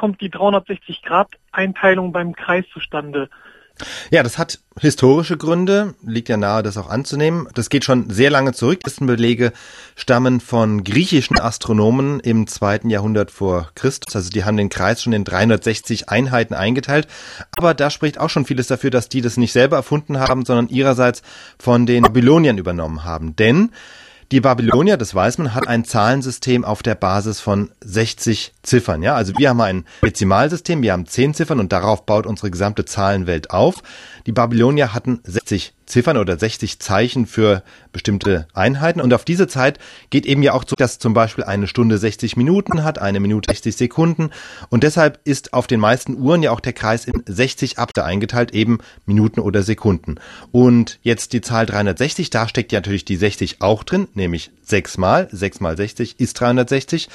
kommt die 360-Grad-Einteilung beim Kreis zustande? Ja, das hat historische Gründe, liegt ja nahe, das auch anzunehmen. Das geht schon sehr lange zurück. Die ersten Belege stammen von griechischen Astronomen im zweiten Jahrhundert vor Christus. Also die haben den Kreis schon in 360 Einheiten eingeteilt. Aber da spricht auch schon vieles dafür, dass die das nicht selber erfunden haben, sondern ihrerseits von den Babyloniern übernommen haben. Denn die Babylonier, das weiß man, hat ein Zahlensystem auf der Basis von 60 Ziffern. Ja, also wir haben ein Dezimalsystem, wir haben 10 Ziffern und darauf baut unsere gesamte Zahlenwelt auf. Die Babylonier hatten 60 Ziffern oder 60 Zeichen für bestimmte Einheiten. Und auf diese Zeit geht eben ja auch zu, dass zum Beispiel eine Stunde 60 Minuten hat, eine Minute 60 Sekunden. Und deshalb ist auf den meisten Uhren ja auch der Kreis in 60 Abte eingeteilt, eben Minuten oder Sekunden. Und jetzt die Zahl 360, da steckt ja natürlich die 60 auch drin, nämlich 6 mal, 6 mal 60 ist 360.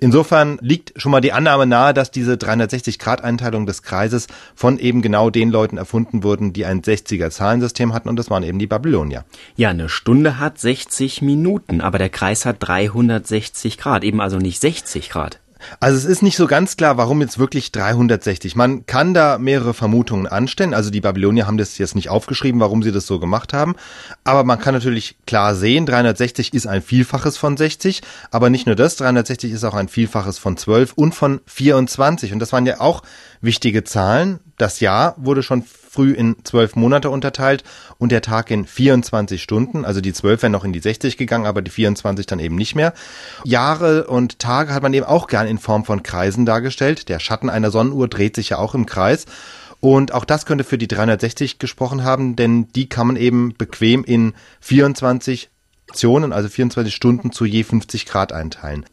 Insofern liegt schon mal die Annahme nahe, dass diese 360 Grad Einteilung des Kreises von eben genau den Leuten erfunden wurden, die ein 60er Zahlensystem hatten und das waren eben die Babylonier. Ja, eine Stunde hat 60 Minuten, aber der Kreis hat 360 Grad, eben also nicht 60 Grad. Also es ist nicht so ganz klar, warum jetzt wirklich 360. Man kann da mehrere Vermutungen anstellen. Also die Babylonier haben das jetzt nicht aufgeschrieben, warum sie das so gemacht haben. Aber man kann natürlich klar sehen, 360 ist ein Vielfaches von 60. Aber nicht nur das, 360 ist auch ein Vielfaches von 12 und von 24. Und das waren ja auch wichtige Zahlen. Das Jahr wurde schon früh in zwölf Monate unterteilt und der Tag in 24 Stunden. Also die zwölf wären noch in die 60 gegangen, aber die 24 dann eben nicht mehr. Jahre und Tage hat man eben auch gern in Form von Kreisen dargestellt. Der Schatten einer Sonnenuhr dreht sich ja auch im Kreis. Und auch das könnte für die 360 gesprochen haben, denn die kann man eben bequem in 24 Aktionen, also 24 Stunden zu je 50 Grad einteilen.